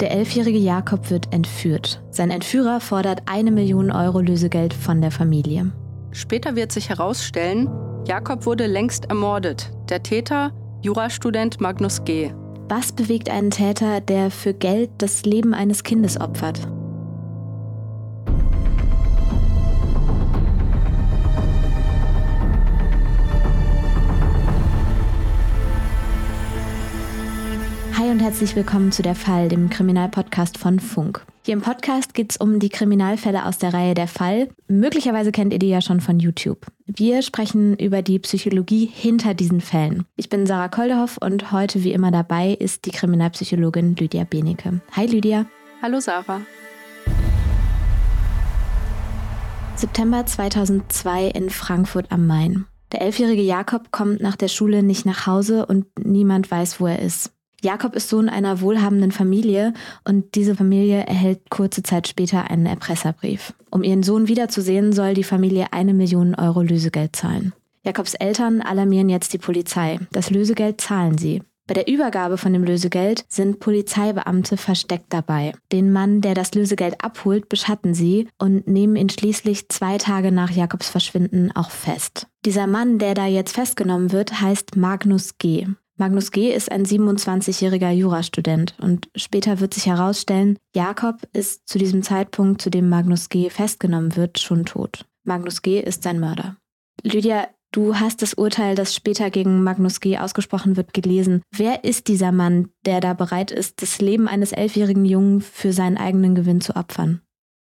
Der elfjährige Jakob wird entführt. Sein Entführer fordert eine Million Euro Lösegeld von der Familie. Später wird sich herausstellen, Jakob wurde längst ermordet. Der Täter, Jurastudent Magnus G. Was bewegt einen Täter, der für Geld das Leben eines Kindes opfert? Und herzlich willkommen zu Der Fall, dem Kriminalpodcast von Funk. Hier im Podcast geht es um die Kriminalfälle aus der Reihe Der Fall. Möglicherweise kennt ihr die ja schon von YouTube. Wir sprechen über die Psychologie hinter diesen Fällen. Ich bin Sarah Koldehoff und heute wie immer dabei ist die Kriminalpsychologin Lydia Benecke. Hi Lydia. Hallo Sarah. September 2002 in Frankfurt am Main. Der elfjährige Jakob kommt nach der Schule nicht nach Hause und niemand weiß, wo er ist. Jakob ist Sohn einer wohlhabenden Familie und diese Familie erhält kurze Zeit später einen Erpresserbrief. Um ihren Sohn wiederzusehen, soll die Familie eine Million Euro Lösegeld zahlen. Jakobs Eltern alarmieren jetzt die Polizei. Das Lösegeld zahlen sie. Bei der Übergabe von dem Lösegeld sind Polizeibeamte versteckt dabei. Den Mann, der das Lösegeld abholt, beschatten sie und nehmen ihn schließlich zwei Tage nach Jakobs Verschwinden auch fest. Dieser Mann, der da jetzt festgenommen wird, heißt Magnus G. Magnus G. ist ein 27-jähriger Jurastudent und später wird sich herausstellen, Jakob ist zu diesem Zeitpunkt, zu dem Magnus G. festgenommen wird, schon tot. Magnus G. ist sein Mörder. Lydia, du hast das Urteil, das später gegen Magnus G. ausgesprochen wird, gelesen. Wer ist dieser Mann, der da bereit ist, das Leben eines elfjährigen Jungen für seinen eigenen Gewinn zu opfern?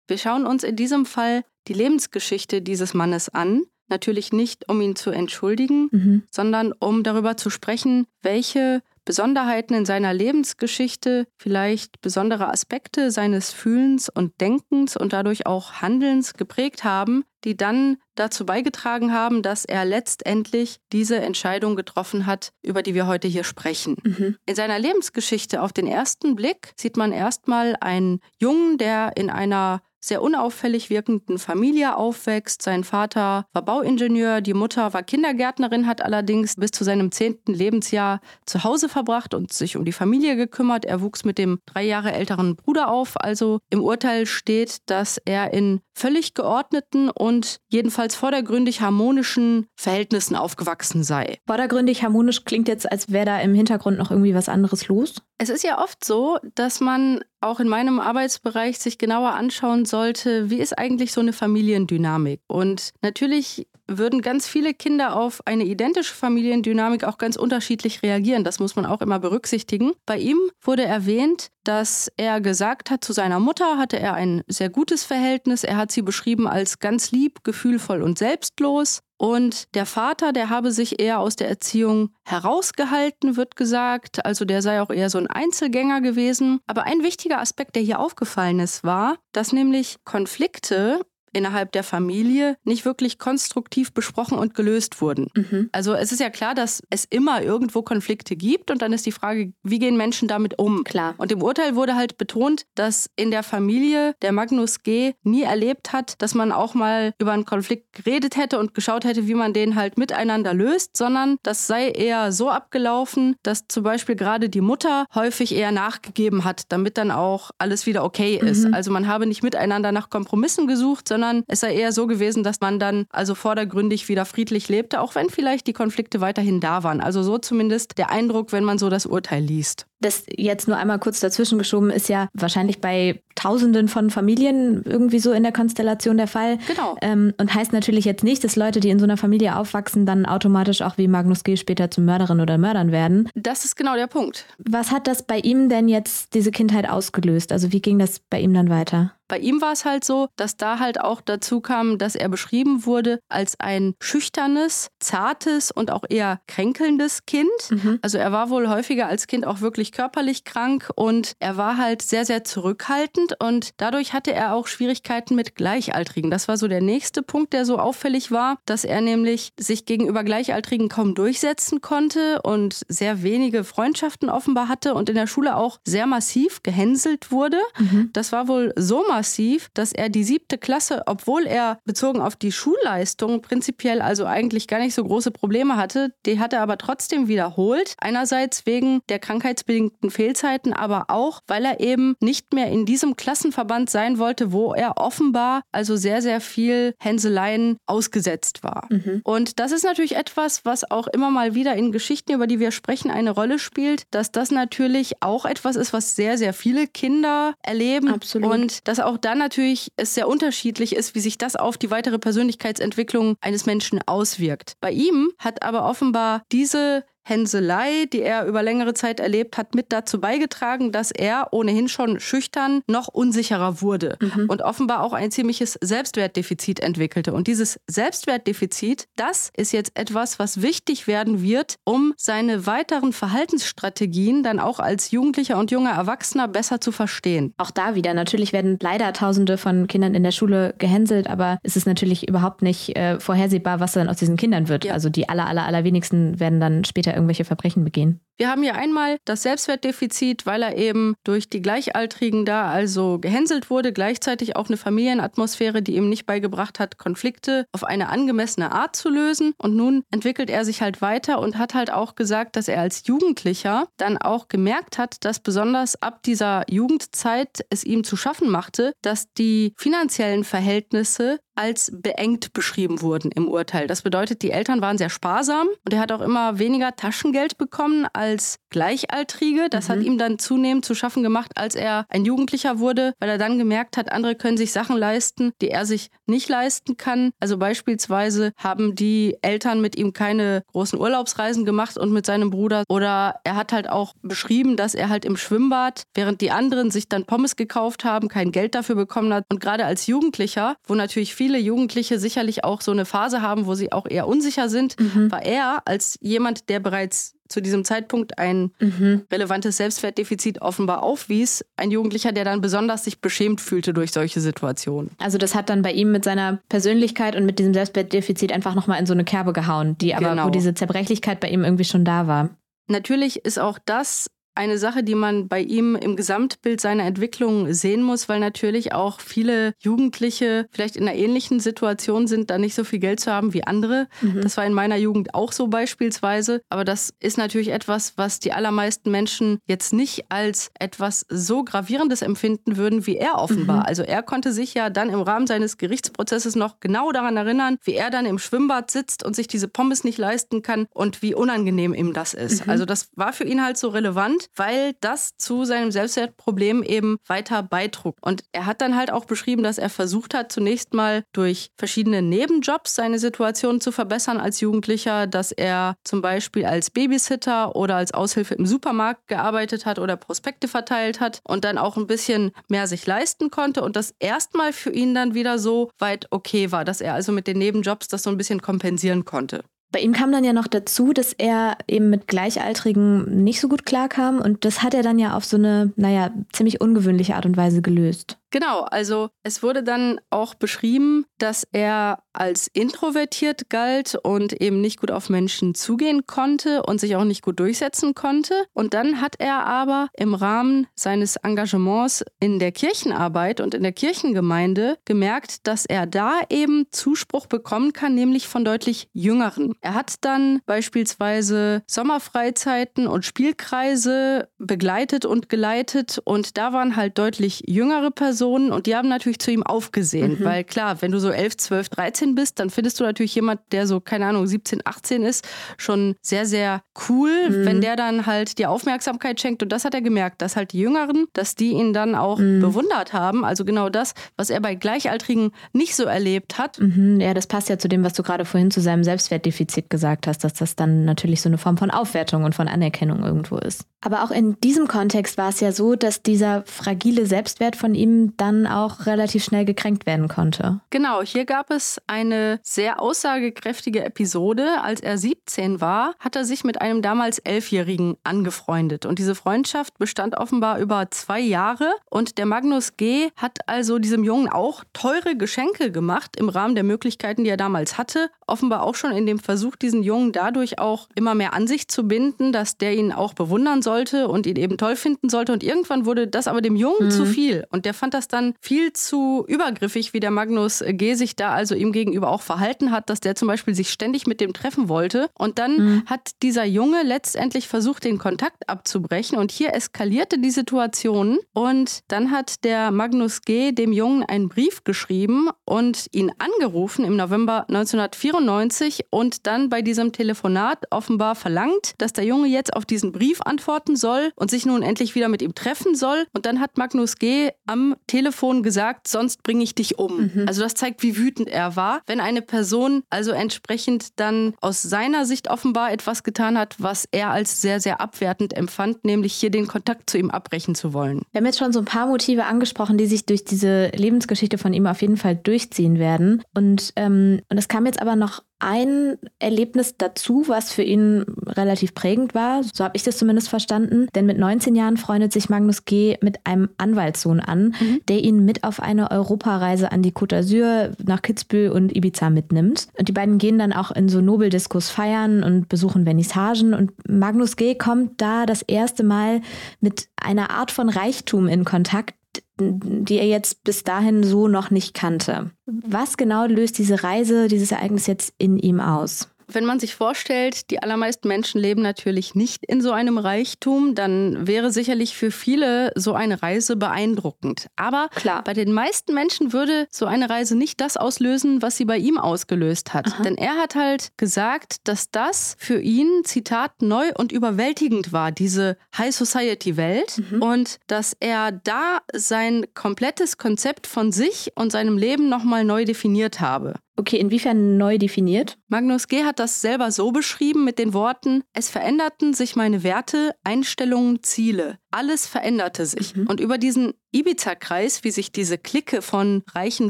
Wir schauen uns in diesem Fall die Lebensgeschichte dieses Mannes an Natürlich nicht, um ihn zu entschuldigen, mhm. sondern um darüber zu sprechen, welche Besonderheiten in seiner Lebensgeschichte, vielleicht besondere Aspekte seines Fühlens und Denkens und dadurch auch Handelns geprägt haben, die dann dazu beigetragen haben, dass er letztendlich diese Entscheidung getroffen hat, über die wir heute hier sprechen. Mhm. In seiner Lebensgeschichte auf den ersten Blick sieht man erstmal einen Jungen, der in einer sehr unauffällig wirkenden Familie aufwächst. Sein Vater war Bauingenieur, die Mutter war Kindergärtnerin, hat allerdings bis zu seinem zehnten Lebensjahr zu Hause verbracht und sich um die Familie gekümmert. Er wuchs mit dem drei Jahre älteren Bruder auf. Also im Urteil steht, dass er in völlig geordneten und jedenfalls vordergründig harmonischen Verhältnissen aufgewachsen sei. Vordergründig harmonisch klingt jetzt, als wäre da im Hintergrund noch irgendwie was anderes los. Es ist ja oft so, dass man auch in meinem Arbeitsbereich sich genauer anschauen sollte, wie ist eigentlich so eine Familiendynamik. Und natürlich würden ganz viele Kinder auf eine identische Familiendynamik auch ganz unterschiedlich reagieren. Das muss man auch immer berücksichtigen. Bei ihm wurde erwähnt, dass er gesagt hat, zu seiner Mutter hatte er ein sehr gutes Verhältnis. Er hat sie beschrieben als ganz lieb, gefühlvoll und selbstlos. Und der Vater, der habe sich eher aus der Erziehung herausgehalten, wird gesagt. Also der sei auch eher so ein Einzelgänger gewesen. Aber ein wichtiger Aspekt, der hier aufgefallen ist, war, dass nämlich Konflikte innerhalb der Familie nicht wirklich konstruktiv besprochen und gelöst wurden. Mhm. Also es ist ja klar, dass es immer irgendwo Konflikte gibt und dann ist die Frage, wie gehen Menschen damit um? Klar. Und im Urteil wurde halt betont, dass in der Familie der Magnus G. nie erlebt hat, dass man auch mal über einen Konflikt geredet hätte und geschaut hätte, wie man den halt miteinander löst, sondern das sei eher so abgelaufen, dass zum Beispiel gerade die Mutter häufig eher nachgegeben hat, damit dann auch alles wieder okay ist. Mhm. Also man habe nicht miteinander nach Kompromissen gesucht, sondern sondern es sei eher so gewesen, dass man dann also vordergründig wieder friedlich lebte, auch wenn vielleicht die Konflikte weiterhin da waren. Also so zumindest der Eindruck, wenn man so das Urteil liest. Das jetzt nur einmal kurz dazwischen geschoben ist ja wahrscheinlich bei Tausenden von Familien irgendwie so in der Konstellation der Fall. Genau. Ähm, und heißt natürlich jetzt nicht, dass Leute, die in so einer Familie aufwachsen, dann automatisch auch wie Magnus G. später zu Mörderin oder Mördern werden. Das ist genau der Punkt. Was hat das bei ihm denn jetzt diese Kindheit ausgelöst? Also wie ging das bei ihm dann weiter? Bei ihm war es halt so, dass da halt auch dazu kam, dass er beschrieben wurde als ein schüchternes, zartes und auch eher kränkelndes Kind. Mhm. Also er war wohl häufiger als Kind auch wirklich körperlich krank und er war halt sehr, sehr zurückhaltend und dadurch hatte er auch Schwierigkeiten mit Gleichaltrigen. Das war so der nächste Punkt, der so auffällig war, dass er nämlich sich gegenüber Gleichaltrigen kaum durchsetzen konnte und sehr wenige Freundschaften offenbar hatte und in der Schule auch sehr massiv gehänselt wurde. Mhm. Das war wohl so massiv, dass er die siebte Klasse, obwohl er bezogen auf die Schulleistung prinzipiell also eigentlich gar nicht so große Probleme hatte, die hat er aber trotzdem wiederholt. Einerseits wegen der krankheitsbedingten Fehlzeiten, aber auch, weil er eben nicht mehr in diesem Klassenverband sein wollte, wo er offenbar also sehr, sehr viel Hänseleien ausgesetzt war. Mhm. Und das ist natürlich etwas, was auch immer mal wieder in Geschichten, über die wir sprechen, eine Rolle spielt, dass das natürlich auch etwas ist, was sehr, sehr viele Kinder erleben. Absolut. Und dass auch dann natürlich es sehr unterschiedlich ist, wie sich das auf die weitere Persönlichkeitsentwicklung eines Menschen auswirkt. Bei ihm hat aber offenbar diese Hänselei, die er über längere Zeit erlebt hat, mit dazu beigetragen, dass er ohnehin schon schüchtern noch unsicherer wurde mhm. und offenbar auch ein ziemliches Selbstwertdefizit entwickelte. Und dieses Selbstwertdefizit, das ist jetzt etwas, was wichtig werden wird, um seine weiteren Verhaltensstrategien dann auch als Jugendlicher und junger Erwachsener besser zu verstehen. Auch da wieder, natürlich werden leider Tausende von Kindern in der Schule gehänselt, aber es ist natürlich überhaupt nicht äh, vorhersehbar, was dann aus diesen Kindern wird. Ja. Also die aller, aller, allerwenigsten werden dann später später irgendwelche Verbrechen begehen. Wir haben hier einmal das Selbstwertdefizit, weil er eben durch die Gleichaltrigen da also gehänselt wurde, gleichzeitig auch eine Familienatmosphäre, die ihm nicht beigebracht hat, Konflikte auf eine angemessene Art zu lösen. Und nun entwickelt er sich halt weiter und hat halt auch gesagt, dass er als Jugendlicher dann auch gemerkt hat, dass besonders ab dieser Jugendzeit es ihm zu schaffen machte, dass die finanziellen Verhältnisse als beengt beschrieben wurden im Urteil. Das bedeutet, die Eltern waren sehr sparsam und er hat auch immer weniger Taschengeld bekommen als Gleichaltrige. Das mhm. hat ihm dann zunehmend zu schaffen gemacht, als er ein Jugendlicher wurde, weil er dann gemerkt hat, andere können sich Sachen leisten, die er sich nicht leisten kann. Also beispielsweise haben die Eltern mit ihm keine großen Urlaubsreisen gemacht und mit seinem Bruder. Oder er hat halt auch beschrieben, dass er halt im Schwimmbad, während die anderen sich dann Pommes gekauft haben, kein Geld dafür bekommen hat. Und gerade als Jugendlicher, wo natürlich viele Jugendliche sicherlich auch so eine Phase haben, wo sie auch eher unsicher sind, mhm. war er als jemand, der bereits zu diesem Zeitpunkt ein mhm. relevantes Selbstwertdefizit offenbar aufwies, ein Jugendlicher, der dann besonders sich beschämt fühlte durch solche Situationen. Also das hat dann bei ihm mit seiner Persönlichkeit und mit diesem Selbstwertdefizit einfach nochmal in so eine Kerbe gehauen, die aber, genau. wo diese Zerbrechlichkeit bei ihm irgendwie schon da war. Natürlich ist auch das eine Sache, die man bei ihm im Gesamtbild seiner Entwicklung sehen muss, weil natürlich auch viele Jugendliche vielleicht in einer ähnlichen Situation sind, da nicht so viel Geld zu haben wie andere. Mhm. Das war in meiner Jugend auch so beispielsweise. Aber das ist natürlich etwas, was die allermeisten Menschen jetzt nicht als etwas so gravierendes empfinden würden wie er offenbar. Mhm. Also er konnte sich ja dann im Rahmen seines Gerichtsprozesses noch genau daran erinnern, wie er dann im Schwimmbad sitzt und sich diese Pommes nicht leisten kann und wie unangenehm ihm das ist. Mhm. Also das war für ihn halt so relevant spannend, weil das zu seinem Selbstwertproblem eben weiter beitrug. Und er hat dann halt auch beschrieben, dass er versucht hat, zunächst mal durch verschiedene Nebenjobs seine Situation zu verbessern als Jugendlicher, dass er zum Beispiel als Babysitter oder als Aushilfe im Supermarkt gearbeitet hat oder Prospekte verteilt hat und dann auch ein bisschen mehr sich leisten konnte und das erstmal für ihn dann wieder so weit okay war, dass er also mit den Nebenjobs das so ein bisschen kompensieren konnte. Bei ihm kam dann ja noch dazu, dass er eben mit Gleichaltrigen nicht so gut klarkam und das hat er dann ja auf so eine, naja, ziemlich ungewöhnliche Art und Weise gelöst. Genau, also es wurde dann auch beschrieben, dass er als introvertiert galt und eben nicht gut auf Menschen zugehen konnte und sich auch nicht gut durchsetzen konnte. Und dann hat er aber im Rahmen seines Engagements in der Kirchenarbeit und in der Kirchengemeinde gemerkt, dass er da eben Zuspruch bekommen kann, nämlich von deutlich Jüngeren. Er hat dann beispielsweise Sommerfreizeiten und Spielkreise begleitet und geleitet und da waren halt deutlich jüngere Personen Personen und die haben natürlich zu ihm aufgesehen, mhm. weil klar, wenn du so 11, 12, 13 bist, dann findest du natürlich jemand, der so, keine Ahnung, 17, 18 ist, schon sehr, sehr cool, mhm. wenn der dann halt dir Aufmerksamkeit schenkt. Und das hat er gemerkt, dass halt die Jüngeren, dass die ihn dann auch mhm. bewundert haben. Also genau das, was er bei Gleichaltrigen nicht so erlebt hat. Mhm. Ja, das passt ja zu dem, was du gerade vorhin zu seinem Selbstwertdefizit gesagt hast, dass das dann natürlich so eine Form von Aufwertung und von Anerkennung irgendwo ist. Aber auch in diesem Kontext war es ja so, dass dieser fragile Selbstwert von ihm dann auch relativ schnell gekränkt werden konnte. Genau, hier gab es eine sehr aussagekräftige Episode. Als er 17 war, hat er sich mit einem damals Elfjährigen angefreundet. Und diese Freundschaft bestand offenbar über zwei Jahre. Und der Magnus G. hat also diesem Jungen auch teure Geschenke gemacht im Rahmen der Möglichkeiten, die er damals hatte. Offenbar auch schon in dem Versuch, diesen Jungen dadurch auch immer mehr an sich zu binden, dass der ihn auch bewundern sollte und ihn eben toll finden sollte. Und irgendwann wurde das aber dem Jungen mhm. zu viel. Und der fand das das dann viel zu übergriffig, wie der Magnus G. sich da also ihm gegenüber auch verhalten hat, dass der zum Beispiel sich ständig mit dem treffen wollte. Und dann mhm. hat dieser Junge letztendlich versucht, den Kontakt abzubrechen. Und hier eskalierte die Situation. Und dann hat der Magnus G. dem Jungen einen Brief geschrieben und ihn angerufen im November 1994 und dann bei diesem Telefonat offenbar verlangt, dass der Junge jetzt auf diesen Brief antworten soll und sich nun endlich wieder mit ihm treffen soll. Und dann hat Magnus G. am Telefon gesagt, sonst bringe ich dich um. Mhm. Also das zeigt, wie wütend er war, wenn eine Person also entsprechend dann aus seiner Sicht offenbar etwas getan hat, was er als sehr, sehr abwertend empfand, nämlich hier den Kontakt zu ihm abbrechen zu wollen. Wir haben jetzt schon so ein paar Motive angesprochen, die sich durch diese Lebensgeschichte von ihm auf jeden Fall durchziehen werden. Und, ähm, und es kam jetzt aber noch ein Erlebnis dazu, was für ihn relativ prägend war. So habe ich das zumindest verstanden. Denn mit 19 Jahren freundet sich Magnus G. mit einem Anwaltssohn an, mhm. der ihn mit auf eine Europareise an die Côte d'Azur nach Kitzbühel und Ibiza mitnimmt. Und die beiden gehen dann auch in so Nobeldiskos feiern und besuchen Vernissagen. Und Magnus G. kommt da das erste Mal mit einer Art von Reichtum in Kontakt, die er jetzt bis dahin so noch nicht kannte. Was genau löst diese Reise, dieses Ereignis jetzt in ihm aus? Wenn man sich vorstellt, die allermeisten Menschen leben natürlich nicht in so einem Reichtum, dann wäre sicherlich für viele so eine Reise beeindruckend. Aber Klar. bei den meisten Menschen würde so eine Reise nicht das auslösen, was sie bei ihm ausgelöst hat. Aha. Denn er hat halt gesagt, dass das für ihn, Zitat, neu und überwältigend war, diese High Society Welt. Mhm. Und dass er da sein komplettes Konzept von sich und seinem Leben nochmal neu definiert habe. Okay, inwiefern neu definiert? Magnus G. hat das selber so beschrieben mit den Worten, es veränderten sich meine Werte, Einstellungen, Ziele. Alles veränderte sich. Mhm. Und über diesen Ibiza-Kreis, wie sich diese Clique von reichen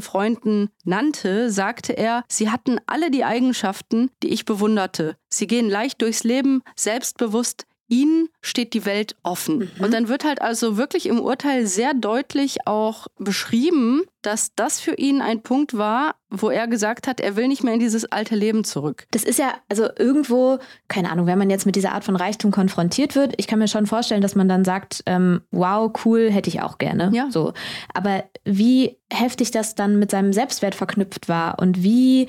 Freunden nannte, sagte er, sie hatten alle die Eigenschaften, die ich bewunderte. Sie gehen leicht durchs Leben, selbstbewusst, ihnen steht die Welt offen. Mhm. Und dann wird halt also wirklich im Urteil sehr deutlich auch beschrieben, dass das für ihn ein Punkt war, wo er gesagt hat, er will nicht mehr in dieses alte Leben zurück. Das ist ja also irgendwo, keine Ahnung, wenn man jetzt mit dieser Art von Reichtum konfrontiert wird, ich kann mir schon vorstellen, dass man dann sagt, ähm, wow, cool, hätte ich auch gerne. Ja. So. Aber wie heftig das dann mit seinem Selbstwert verknüpft war und wie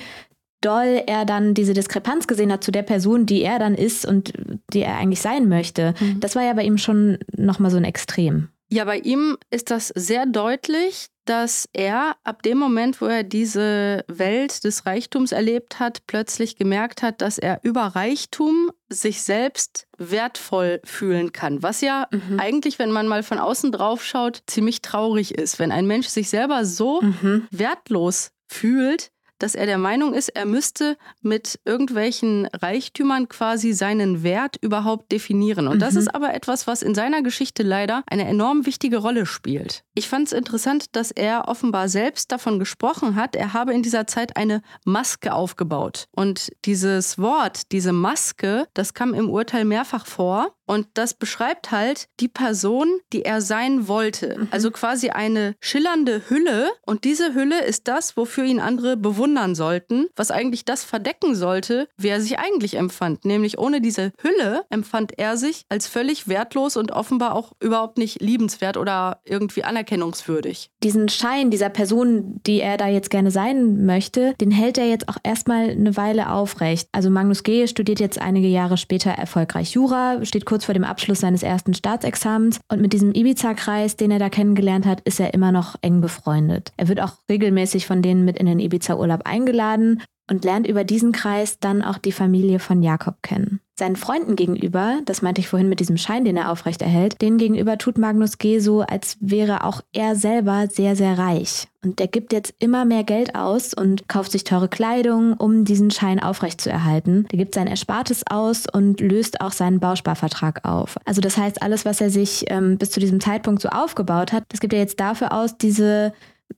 doll er dann diese Diskrepanz gesehen hat zu der Person, die er dann ist und die er eigentlich sein möchte. Mhm. Das war ja bei ihm schon nochmal so ein Extrem. Ja, bei ihm ist das sehr deutlich, dass er ab dem Moment, wo er diese Welt des Reichtums erlebt hat, plötzlich gemerkt hat, dass er über Reichtum sich selbst wertvoll fühlen kann. Was ja mhm. eigentlich, wenn man mal von außen drauf schaut, ziemlich traurig ist. Wenn ein Mensch sich selber so mhm. wertlos fühlt, dass er der Meinung ist, er müsste mit irgendwelchen Reichtümern quasi seinen Wert überhaupt definieren. Und mhm. das ist aber etwas, was in seiner Geschichte leider eine enorm wichtige Rolle spielt. Ich fand es interessant, dass er offenbar selbst davon gesprochen hat, er habe in dieser Zeit eine Maske aufgebaut. Und dieses Wort, diese Maske, das kam im Urteil mehrfach vor. Und das beschreibt halt die Person, die er sein wollte. Mhm. Also quasi eine schillernde Hülle. Und diese Hülle ist das, wofür ihn andere bewundern sollten, was eigentlich das verdecken sollte, wie er sich eigentlich empfand. Nämlich ohne diese Hülle empfand er sich als völlig wertlos und offenbar auch überhaupt nicht liebenswert oder irgendwie anerkennungswürdig. Diesen Schein dieser Person, die er da jetzt gerne sein möchte, den hält er jetzt auch erstmal eine Weile aufrecht. Also Magnus G. studiert jetzt einige Jahre später erfolgreich Jura, steht kurz vor dem Abschluss seines ersten Staatsexamens und mit diesem Ibiza-Kreis, den er da kennengelernt hat, ist er immer noch eng befreundet. Er wird auch regelmäßig von denen mit in den Ibiza-Urlaub eingeladen und lernt über diesen Kreis dann auch die Familie von Jakob kennen. Seinen Freunden gegenüber, das meinte ich vorhin mit diesem Schein, den er aufrechterhält, denen gegenüber tut Magnus G. so, als wäre auch er selber sehr, sehr reich. Und der gibt jetzt immer mehr Geld aus und kauft sich teure Kleidung, um diesen Schein aufrechtzuerhalten. Der gibt sein Erspartes aus und löst auch seinen Bausparvertrag auf. Also das heißt, alles, was er sich ähm, bis zu diesem Zeitpunkt so aufgebaut hat, das gibt er jetzt dafür aus, diese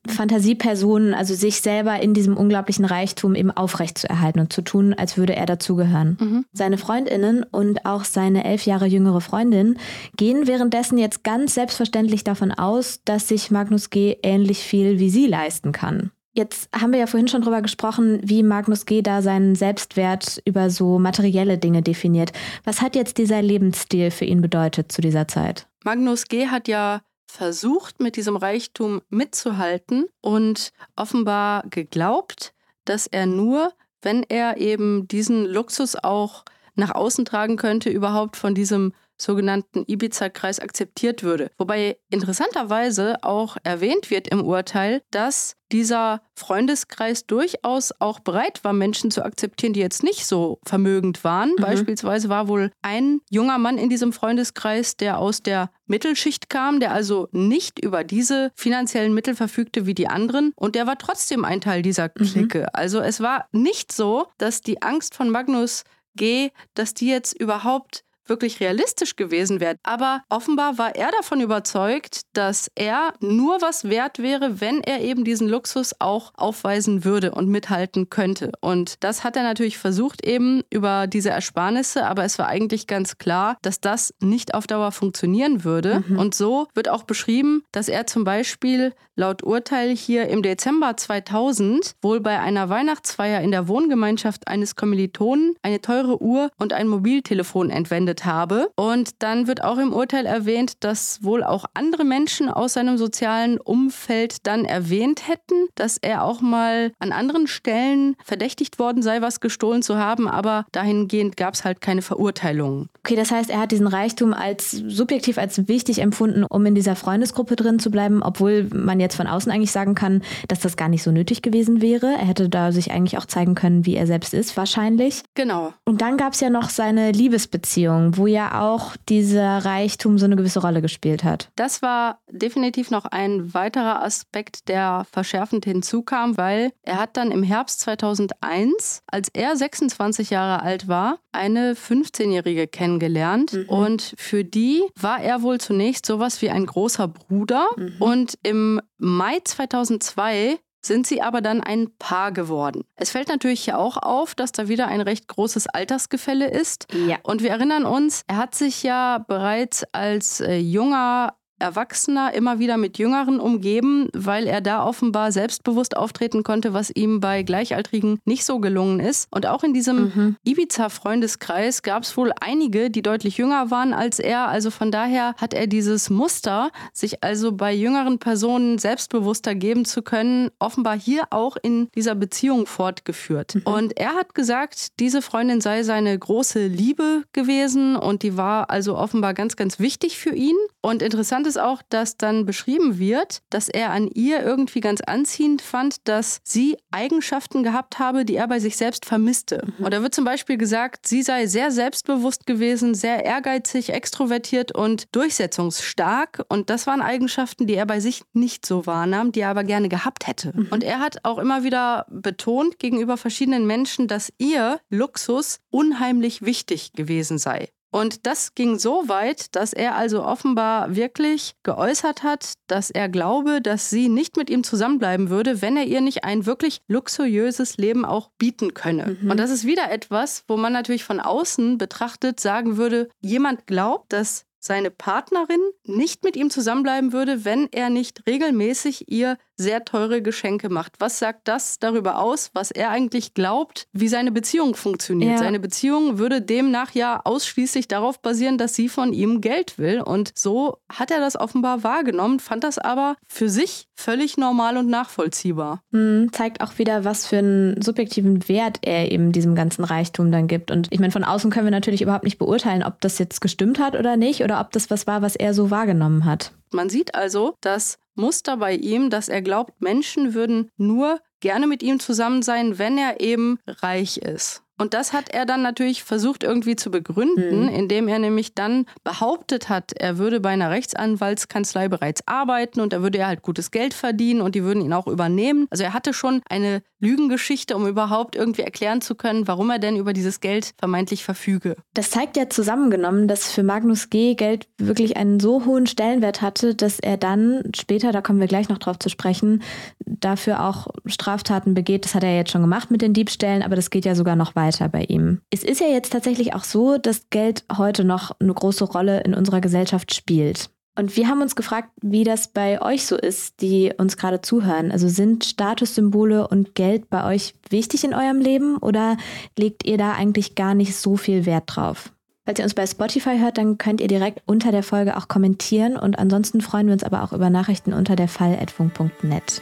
Fantasiepersonen, also sich selber in diesem unglaublichen Reichtum eben aufrechtzuerhalten und zu tun, als würde er dazugehören. Mhm. Seine Freundinnen und auch seine elf Jahre jüngere Freundin gehen währenddessen jetzt ganz selbstverständlich davon aus, dass sich Magnus G. ähnlich viel wie sie leisten kann. Jetzt haben wir ja vorhin schon drüber gesprochen, wie Magnus G. da seinen Selbstwert über so materielle Dinge definiert. Was hat jetzt dieser Lebensstil für ihn bedeutet zu dieser Zeit? Magnus G. hat ja versucht, mit diesem Reichtum mitzuhalten und offenbar geglaubt, dass er nur, wenn er eben diesen Luxus auch nach außen tragen könnte, überhaupt von diesem sogenannten Ibiza-Kreis akzeptiert würde. Wobei interessanterweise auch erwähnt wird im Urteil, dass dieser Freundeskreis durchaus auch bereit war, Menschen zu akzeptieren, die jetzt nicht so vermögend waren. Mhm. Beispielsweise war wohl ein junger Mann in diesem Freundeskreis, der aus der Mittelschicht kam, der also nicht über diese finanziellen Mittel verfügte wie die anderen und der war trotzdem ein Teil dieser mhm. Clique. Mhm. Also es war nicht so, dass die Angst von Magnus G., dass die jetzt überhaupt wirklich realistisch gewesen wäre. Aber offenbar war er davon überzeugt, dass er nur was wert wäre, wenn er eben diesen Luxus auch aufweisen würde und mithalten könnte. Und das hat er natürlich versucht eben über diese Ersparnisse, aber es war eigentlich ganz klar, dass das nicht auf Dauer funktionieren würde. Mhm. Und so wird auch beschrieben, dass er zum Beispiel laut Urteil hier im Dezember 2000 wohl bei einer Weihnachtsfeier in der Wohngemeinschaft eines Kommilitonen eine teure Uhr und ein Mobiltelefon entwendet gegründet habe. Und dann wird auch im Urteil erwähnt, dass wohl auch andere Menschen aus seinem sozialen Umfeld dann erwähnt hätten, dass er auch mal an anderen Stellen verdächtigt worden sei, was gestohlen zu haben, aber dahingehend gab es halt keine Verurteilungen. Okay, das heißt, er hat diesen Reichtum als subjektiv als wichtig empfunden, um in dieser Freundesgruppe drin zu bleiben, obwohl man jetzt von außen eigentlich sagen kann, dass das gar nicht so nötig gewesen wäre. Er hätte da sich eigentlich auch zeigen können, wie er selbst ist, wahrscheinlich. Genau. Und dann gab es ja noch seine Liebesbeziehung wo ja auch dieser Reichtum so eine gewisse Rolle gespielt hat. Das war definitiv noch ein weiterer Aspekt, der verschärfend hinzukam, weil er hat dann im Herbst 2001, als er 26 Jahre alt war, eine 15-Jährige kennengelernt mhm. und für die war er wohl zunächst sowas wie ein großer Bruder mhm. und im Mai 2002 sind sie aber dann ein Paar geworden. Es fällt natürlich hier auch auf, dass da wieder ein recht großes Altersgefälle ist. Ja. Und wir erinnern uns, er hat sich ja bereits als äh, junger Erwachsener immer wieder mit Jüngeren umgeben, weil er da offenbar selbstbewusst auftreten konnte, was ihm bei Gleichaltrigen nicht so gelungen ist. Und auch in diesem mhm. Ibiza-Freundeskreis gab es wohl einige, die deutlich jünger waren als er. Also von daher hat er dieses Muster, sich also bei jüngeren Personen selbstbewusster geben zu können, offenbar hier auch in dieser Beziehung fortgeführt. Mhm. Und er hat gesagt, diese Freundin sei seine große Liebe gewesen und die war also offenbar ganz, ganz wichtig für ihn. Und interessant ist auch, dass dann beschrieben wird, dass er an ihr irgendwie ganz anziehend fand, dass sie Eigenschaften gehabt habe, die er bei sich selbst vermisste. Mhm. Und da wird zum Beispiel gesagt, sie sei sehr selbstbewusst gewesen, sehr ehrgeizig, extrovertiert und durchsetzungsstark. Und das waren Eigenschaften, die er bei sich nicht so wahrnahm, die er aber gerne gehabt hätte. Mhm. Und er hat auch immer wieder betont gegenüber verschiedenen Menschen, dass ihr Luxus unheimlich wichtig gewesen sei. Und das ging so weit, dass er also offenbar wirklich geäußert hat, dass er glaube, dass sie nicht mit ihm zusammenbleiben würde, wenn er ihr nicht ein wirklich luxuriöses Leben auch bieten könne. Mhm. Und das ist wieder etwas, wo man natürlich von außen betrachtet sagen würde, jemand glaubt, dass seine Partnerin nicht mit ihm zusammenbleiben würde, wenn er nicht regelmäßig ihr sehr teure Geschenke macht. Was sagt das darüber aus, was er eigentlich glaubt, wie seine Beziehung funktioniert? Ja. Seine Beziehung würde demnach ja ausschließlich darauf basieren, dass sie von ihm Geld will. Und so hat er das offenbar wahrgenommen, fand das aber für sich völlig normal und nachvollziehbar. Hm, zeigt auch wieder, was für einen subjektiven Wert er eben diesem ganzen Reichtum dann gibt. Und ich meine, von außen können wir natürlich überhaupt nicht beurteilen, ob das jetzt gestimmt hat oder nicht oder ob das was war, was er so wahrgenommen hat. Man sieht also, dass Muster bei ihm, dass er glaubt, Menschen würden nur gerne mit ihm zusammen sein, wenn er eben reich ist. Und das hat er dann natürlich versucht irgendwie zu begründen, mhm. indem er nämlich dann behauptet hat, er würde bei einer Rechtsanwaltskanzlei bereits arbeiten und da würde er halt gutes Geld verdienen und die würden ihn auch übernehmen. Also er hatte schon eine Lügengeschichte, um überhaupt irgendwie erklären zu können, warum er denn über dieses Geld vermeintlich verfüge. Das zeigt ja zusammengenommen, dass für Magnus G. Geld wirklich einen so hohen Stellenwert hatte, dass er dann später, da kommen wir gleich noch drauf zu sprechen, dafür auch Straftaten begeht. Das hat er jetzt schon gemacht mit den Diebstählen, aber das geht ja sogar noch weiter weiter bei ihm. Es ist ja jetzt tatsächlich auch so, dass Geld heute noch eine große Rolle in unserer Gesellschaft spielt. Und wir haben uns gefragt, wie das bei euch so ist, die uns gerade zuhören. Also sind Statussymbole und Geld bei euch wichtig in eurem Leben oder legt ihr da eigentlich gar nicht so viel Wert drauf? Falls ihr uns bei Spotify hört, dann könnt ihr direkt unter der Folge auch kommentieren und ansonsten freuen wir uns aber auch über Nachrichten unter der Fall.funk.net.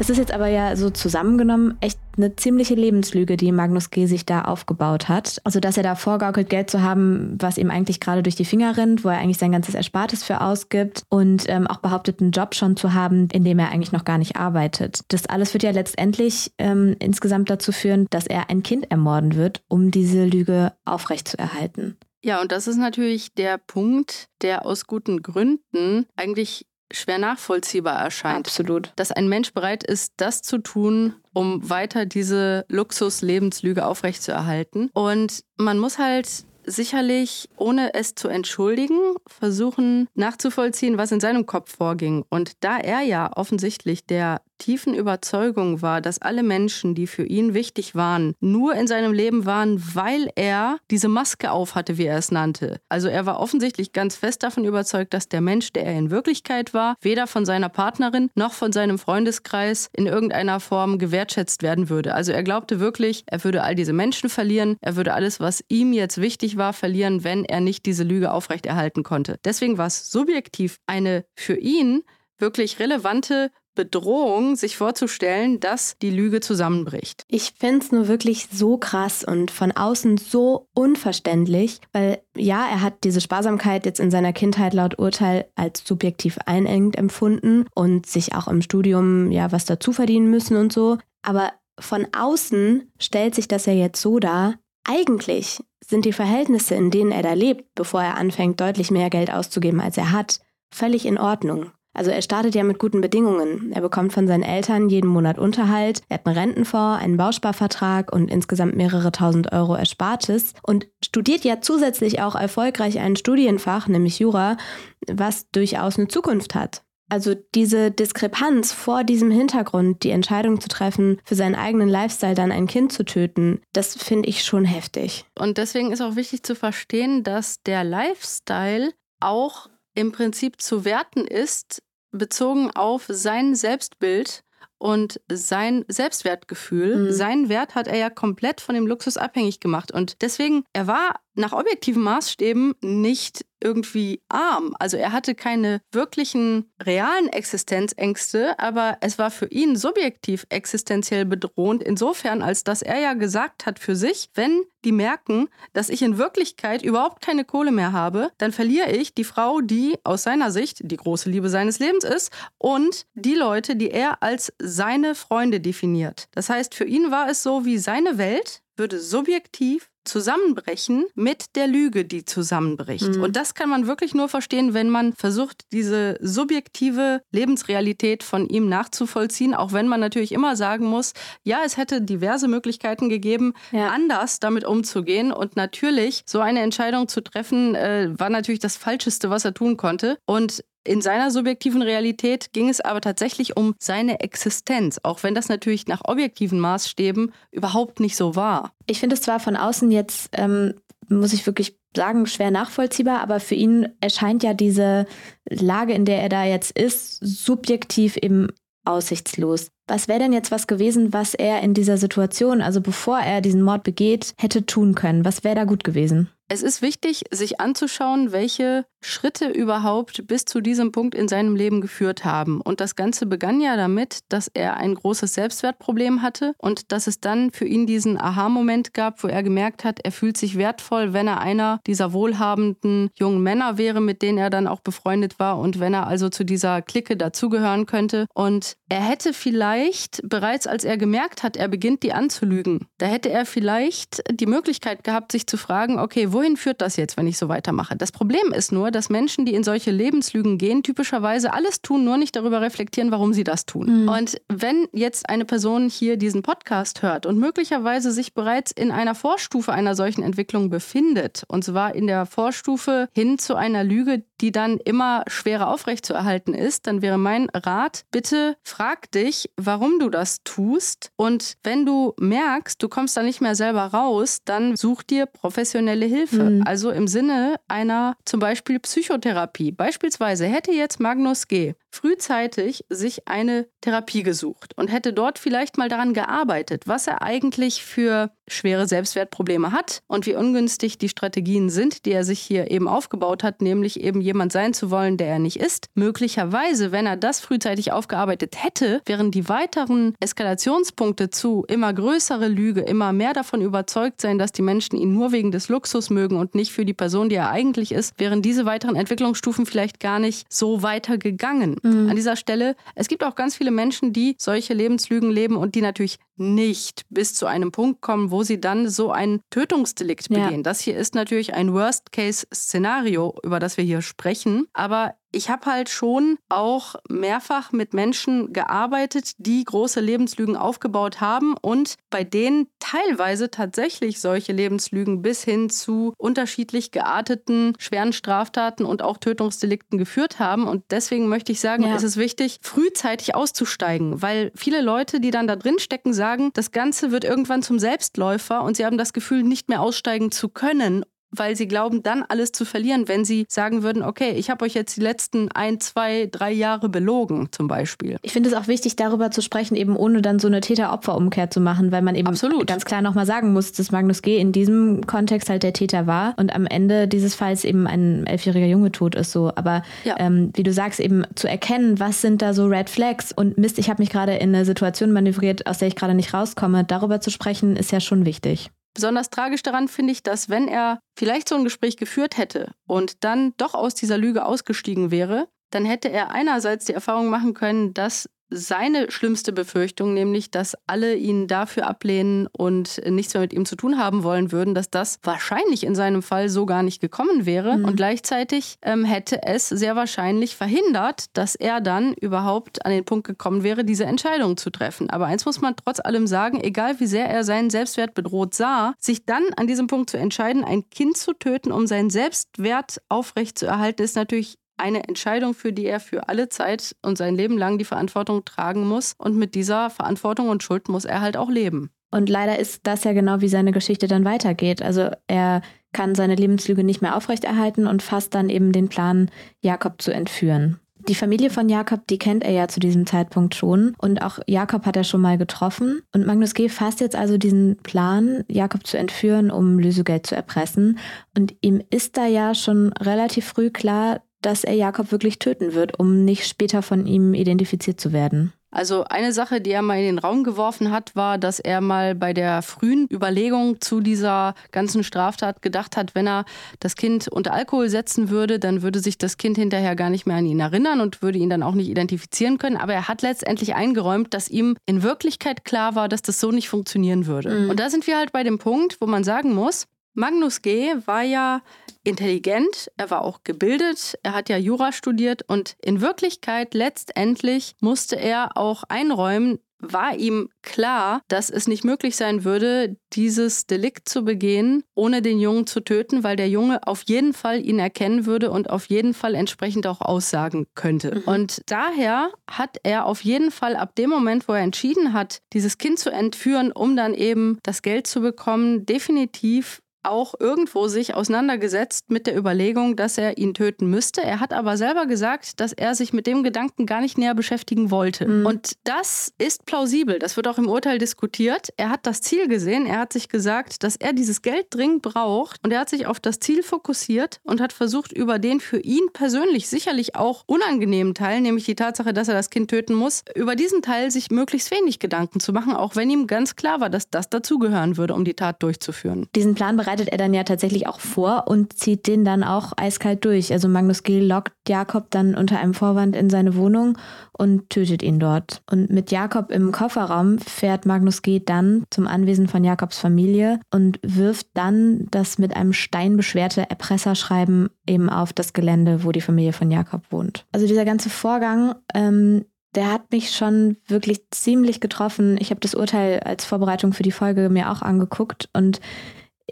Das ist jetzt aber ja so zusammengenommen echt eine ziemliche Lebenslüge, die Magnus G. sich da aufgebaut hat. Also, dass er da vorgaukelt, Geld zu haben, was ihm eigentlich gerade durch die Finger rinnt, wo er eigentlich sein ganzes Erspartes für ausgibt und ähm, auch behauptet, einen Job schon zu haben, in dem er eigentlich noch gar nicht arbeitet. Das alles wird ja letztendlich ähm, insgesamt dazu führen, dass er ein Kind ermorden wird, um diese Lüge aufrechtzuerhalten. Ja, und das ist natürlich der Punkt, der aus guten Gründen eigentlich schwer nachvollziehbar erscheint. Absolut. Dass ein Mensch bereit ist, das zu tun, um weiter diese Luxus-Lebenslüge aufrechtzuerhalten. Und man muss halt sicherlich, ohne es zu entschuldigen, versuchen nachzuvollziehen, was in seinem Kopf vorging. Und da er ja offensichtlich der tiefen Überzeugung war, dass alle Menschen, die für ihn wichtig waren, nur in seinem Leben waren, weil er diese Maske aufhatte, wie er es nannte. Also er war offensichtlich ganz fest davon überzeugt, dass der Mensch, der er in Wirklichkeit war, weder von seiner Partnerin noch von seinem Freundeskreis in irgendeiner Form gewertschätzt werden würde. Also er glaubte wirklich, er würde all diese Menschen verlieren, er würde alles, was ihm jetzt wichtig war, verlieren, wenn er nicht diese Lüge aufrechterhalten konnte. Deswegen war es subjektiv eine für ihn wirklich relevante Bedrohung, sich vorzustellen, dass die Lüge zusammenbricht. Ich finde es nur wirklich so krass und von außen so unverständlich, weil ja, er hat diese Sparsamkeit jetzt in seiner Kindheit laut Urteil als subjektiv einengend empfunden und sich auch im Studium ja was dazu verdienen müssen und so. Aber von außen stellt sich das ja jetzt so dar, eigentlich sind die Verhältnisse, in denen er da lebt, bevor er anfängt, deutlich mehr Geld auszugeben, als er hat, völlig in Ordnung. Also er startet ja mit guten Bedingungen. Er bekommt von seinen Eltern jeden Monat Unterhalt, er hat einen Rentenfonds, einen Bausparvertrag und insgesamt mehrere tausend Euro Erspartes und studiert ja zusätzlich auch erfolgreich ein Studienfach, nämlich Jura, was durchaus eine Zukunft hat. Also diese Diskrepanz vor diesem Hintergrund, die Entscheidung zu treffen, für seinen eigenen Lifestyle dann ein Kind zu töten, das finde ich schon heftig. Und deswegen ist auch wichtig zu verstehen, dass der Lifestyle auch im Prinzip zu werten ist, bezogen auf sein Selbstbild und sein Selbstwertgefühl. Mhm. Seinen Wert hat er ja komplett von dem Luxus abhängig gemacht. Und deswegen, er war nach objektiven Maßstäben nicht irgendwie arm. Also er hatte keine wirklichen realen Existenzängste, aber es war für ihn subjektiv existenziell bedrohend, insofern als dass er ja gesagt hat für sich, wenn die merken, dass ich in Wirklichkeit überhaupt keine Kohle mehr habe, dann verliere ich die Frau, die aus seiner Sicht die große Liebe seines Lebens ist und die Leute, die er als seine Freunde definiert. Das heißt, für ihn war es so, wie seine Welt würde subjektiv zusammenbrechen mit der Lüge, die zusammenbricht. Mhm. Und das kann man wirklich nur verstehen, wenn man versucht, diese subjektive Lebensrealität von ihm nachzuvollziehen, auch wenn man natürlich immer sagen muss, ja, es hätte diverse Möglichkeiten gegeben, ja. anders damit umzugehen. Und natürlich, so eine Entscheidung zu treffen, äh, war natürlich das Falscheste, was er tun konnte. Und in seiner subjektiven Realität ging es aber tatsächlich um seine Existenz, auch wenn das natürlich nach objektiven Maßstäben überhaupt nicht so war. Ich finde es zwar von außen jetzt, ähm, muss ich wirklich sagen, schwer nachvollziehbar, aber für ihn erscheint ja diese Lage, in der er da jetzt ist, subjektiv eben aussichtslos. Was wäre denn jetzt was gewesen, was er in dieser Situation, also bevor er diesen Mord begeht, hätte tun können? Was wäre da gut gewesen? Es ist wichtig, sich anzuschauen, welche Schritte überhaupt bis zu diesem Punkt in seinem Leben geführt haben. Und das Ganze begann ja damit, dass er ein großes Selbstwertproblem hatte und dass es dann für ihn diesen Aha-Moment gab, wo er gemerkt hat, er fühlt sich wertvoll, wenn er einer dieser wohlhabenden jungen Männer wäre, mit denen er dann auch befreundet war und wenn er also zu dieser Clique dazugehören könnte. Und er hätte vielleicht bereits, als er gemerkt hat, er beginnt die anzulügen, da hätte er vielleicht die Möglichkeit gehabt, sich zu fragen, okay, wo wohin führt das jetzt, wenn ich so weitermache? Das Problem ist nur, dass Menschen, die in solche Lebenslügen gehen, typischerweise alles tun, nur nicht darüber reflektieren, warum sie das tun. Mhm. Und wenn jetzt eine Person hier diesen Podcast hört und möglicherweise sich bereits in einer Vorstufe einer solchen Entwicklung befindet, und zwar in der Vorstufe hin zu einer Lüge, die dann immer schwerer aufrechtzuerhalten ist, dann wäre mein Rat, bitte frag dich, warum du das tust. Und wenn du merkst, du kommst da nicht mehr selber raus, dann such dir professionelle Hilfe. Mhm. Also im Sinne einer zum Beispiel Psychotherapie. Beispielsweise hätte jetzt Magnus G. frühzeitig sich eine Therapie gesucht und hätte dort vielleicht mal daran gearbeitet, was er eigentlich für schwere Selbstwertprobleme hat und wie ungünstig die Strategien sind, die er sich hier eben aufgebaut hat, nämlich eben jemand sein zu wollen, der er nicht ist. Möglicherweise, wenn er das frühzeitig aufgearbeitet hätte, wären die weiteren Eskalationspunkte zu immer größere Lüge, immer mehr davon überzeugt sein, dass die Menschen ihn nur wegen des Luxus mögen und nicht für die Person, die er eigentlich ist, wären diese weiteren Entwicklungsstufen vielleicht gar nicht so weiter gegangen. Mhm. An dieser Stelle, es gibt auch ganz viele Menschen, die solche Lebenslügen leben und die natürlich nicht bis zu einem Punkt kommen, wo sie dann so ein Tötungsdelikt begehen. Ja. Das hier ist natürlich ein Worst-Case-Szenario, über das wir hier sprechen. Aber ich habe halt schon auch mehrfach mit Menschen gearbeitet, die große Lebenslügen aufgebaut haben und bei denen teilweise tatsächlich solche Lebenslügen bis hin zu unterschiedlich gearteten schweren Straftaten und auch Tötungsdelikten geführt haben. Und deswegen möchte ich sagen, ja. ist es wichtig, frühzeitig auszusteigen, weil viele Leute, die dann da drin stecken, sagen, das Ganze wird irgendwann zum Selbstläufer und sie haben das Gefühl, nicht mehr aussteigen zu können weil sie glauben, dann alles zu verlieren, wenn sie sagen würden, okay, ich habe euch jetzt die letzten ein, zwei, drei Jahre belogen zum Beispiel. Ich finde es auch wichtig, darüber zu sprechen, eben ohne dann so eine Täter-Opfer-Umkehr zu machen, weil man eben Absolut. ganz klar nochmal sagen muss, dass Magnus G. in diesem Kontext halt der Täter war und am Ende dieses Falls eben ein elfjähriger Junge tot ist so. Aber ja. ähm, wie du sagst, eben zu erkennen, was sind da so Red Flags und Mist, ich habe mich gerade in eine Situation manövriert, aus der ich gerade nicht rauskomme, darüber zu sprechen, ist ja schon wichtig. Besonders tragisch daran finde ich, dass wenn er vielleicht so ein Gespräch geführt hätte und dann doch aus dieser Lüge ausgestiegen wäre, dann hätte er einerseits die Erfahrung machen können, dass seine schlimmste Befürchtung, nämlich dass alle ihn dafür ablehnen und nichts mehr mit ihm zu tun haben wollen würden, dass das wahrscheinlich in seinem Fall so gar nicht gekommen wäre. Mhm. Und gleichzeitig ähm, hätte es sehr wahrscheinlich verhindert, dass er dann überhaupt an den Punkt gekommen wäre, diese Entscheidung zu treffen. Aber eins muss man trotz allem sagen, egal wie sehr er seinen Selbstwert bedroht sah, sich dann an diesem Punkt zu entscheiden, ein Kind zu töten, um seinen Selbstwert aufrechtzuerhalten, ist natürlich eine Entscheidung, für die er für alle Zeit und sein Leben lang die Verantwortung tragen muss. Und mit dieser Verantwortung und Schuld muss er halt auch leben. Und leider ist das ja genau, wie seine Geschichte dann weitergeht. Also er kann seine Lebenslüge nicht mehr aufrechterhalten und fasst dann eben den Plan, Jakob zu entführen. Die Familie von Jakob, die kennt er ja zu diesem Zeitpunkt schon. Und auch Jakob hat er schon mal getroffen. Und Magnus G. fasst jetzt also diesen Plan, Jakob zu entführen, um Lösegeld zu erpressen. Und ihm ist da ja schon relativ früh klar, dass er Jakob wirklich töten wird, um nicht später von ihm identifiziert zu werden. Also eine Sache, die er mal in den Raum geworfen hat, war, dass er mal bei der frühen Überlegung zu dieser ganzen Straftat gedacht hat, wenn er das Kind unter Alkohol setzen würde, dann würde sich das Kind hinterher gar nicht mehr an ihn erinnern und würde ihn dann auch nicht identifizieren können. Aber er hat letztendlich eingeräumt, dass ihm in Wirklichkeit klar war, dass das so nicht funktionieren würde. Mhm. Und da sind wir halt bei dem Punkt, wo man sagen muss, Magnus G. war ja intelligent, er war auch gebildet, er hat ja Jura studiert und in Wirklichkeit letztendlich musste er auch einräumen, war ihm klar, dass es nicht möglich sein würde, dieses Delikt zu begehen, ohne den Jungen zu töten, weil der Junge auf jeden Fall ihn erkennen würde und auf jeden Fall entsprechend auch aussagen könnte. Mhm. Und daher hat er auf jeden Fall ab dem Moment, wo er entschieden hat, dieses Kind zu entführen, um dann eben das Geld zu bekommen, definitiv auch irgendwo sich auseinandergesetzt mit der Überlegung, dass er ihn töten müsste. Er hat aber selber gesagt, dass er sich mit dem Gedanken gar nicht näher beschäftigen wollte. Mhm. Und das ist plausibel. Das wird auch im Urteil diskutiert. Er hat das Ziel gesehen. Er hat sich gesagt, dass er dieses Geld dringend braucht. Und er hat sich auf das Ziel fokussiert und hat versucht, über den für ihn persönlich sicherlich auch unangenehmen Teil, nämlich die Tatsache, dass er das Kind töten muss, über diesen Teil sich möglichst wenig Gedanken zu machen, auch wenn ihm ganz klar war, dass das dazugehören würde, um die Tat durchzuführen. Diesen Plan bereitet er dann ja tatsächlich auch vor und zieht den dann auch eiskalt durch. Also Magnus Gill lockt Jakob dann unter einem Vorwand in seine Wohnung und tötet ihn dort. Und mit Jakob im Kofferraum fährt Magnus G. dann zum Anwesen von Jakobs Familie und wirft dann das mit einem Stein beschwerte Erpresserschreiben eben auf das Gelände, wo die Familie von Jakob wohnt. Also dieser ganze Vorgang ähm, der hat mich schon wirklich ziemlich getroffen. Ich habe das Urteil als Vorbereitung für die Folge mir auch angeguckt und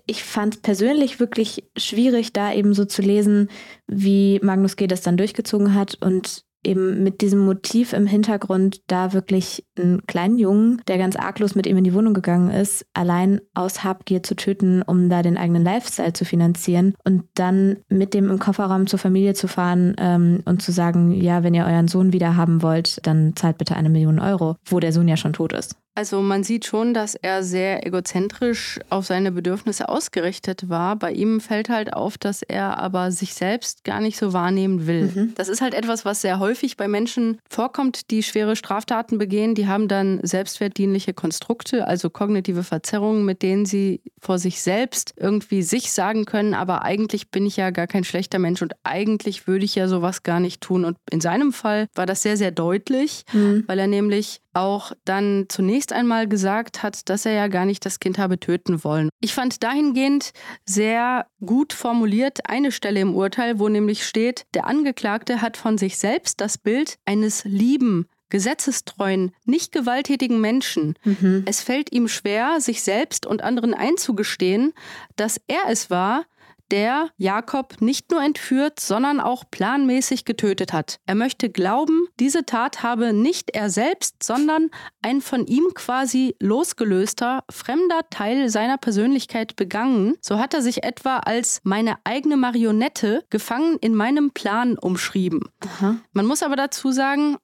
ich fand es persönlich wirklich schwierig, da eben so zu lesen, wie Magnus G. das dann durchgezogen hat. Und eben mit diesem Motiv im Hintergrund, da wirklich einen kleinen Jungen, der ganz arglos mit ihm in die Wohnung gegangen ist, allein aus Habgier zu töten, um da den eigenen Lifestyle zu finanzieren und dann mit dem im Kofferraum zur Familie zu fahren ähm, und zu sagen, ja, wenn ihr euren Sohn wieder haben wollt, dann zahlt bitte eine Million Euro, wo der Sohn ja schon tot ist. Also man sieht schon, dass er sehr egozentrisch auf seine Bedürfnisse ausgerichtet war. Bei ihm fällt halt auf, dass er aber sich selbst gar nicht so wahrnehmen will. Mhm. Das ist halt etwas, was sehr häufig bei Menschen vorkommt, die schwere Straftaten begehen. Die haben dann selbstwertdienliche Konstrukte, also kognitive Verzerrungen, mit denen sie vor sich selbst irgendwie sich sagen können, aber eigentlich bin ich ja gar kein schlechter Mensch und eigentlich würde ich ja sowas gar nicht tun. Und in seinem Fall war das sehr, sehr deutlich, mhm. weil er nämlich auch dann zunächst einmal gesagt hat, dass er ja gar nicht das Kind habe töten wollen. Ich fand dahingehend sehr gut formuliert eine Stelle im Urteil, wo nämlich steht, der Angeklagte hat von sich selbst das Bild eines lieben, gesetzestreuen, nicht gewalttätigen Menschen. Mhm. Es fällt ihm schwer, sich selbst und anderen einzugestehen, dass er es war, der Jakob nicht nur entführt, sondern auch planmäßig getötet hat. Er möchte glauben, diese Tat habe nicht er selbst, sondern ein von ihm quasi losgelöster, fremder Teil seiner Persönlichkeit begangen. So hat er sich etwa als meine eigene Marionette gefangen in meinem Plan umschrieben. Aha. Man muss aber dazu sagen,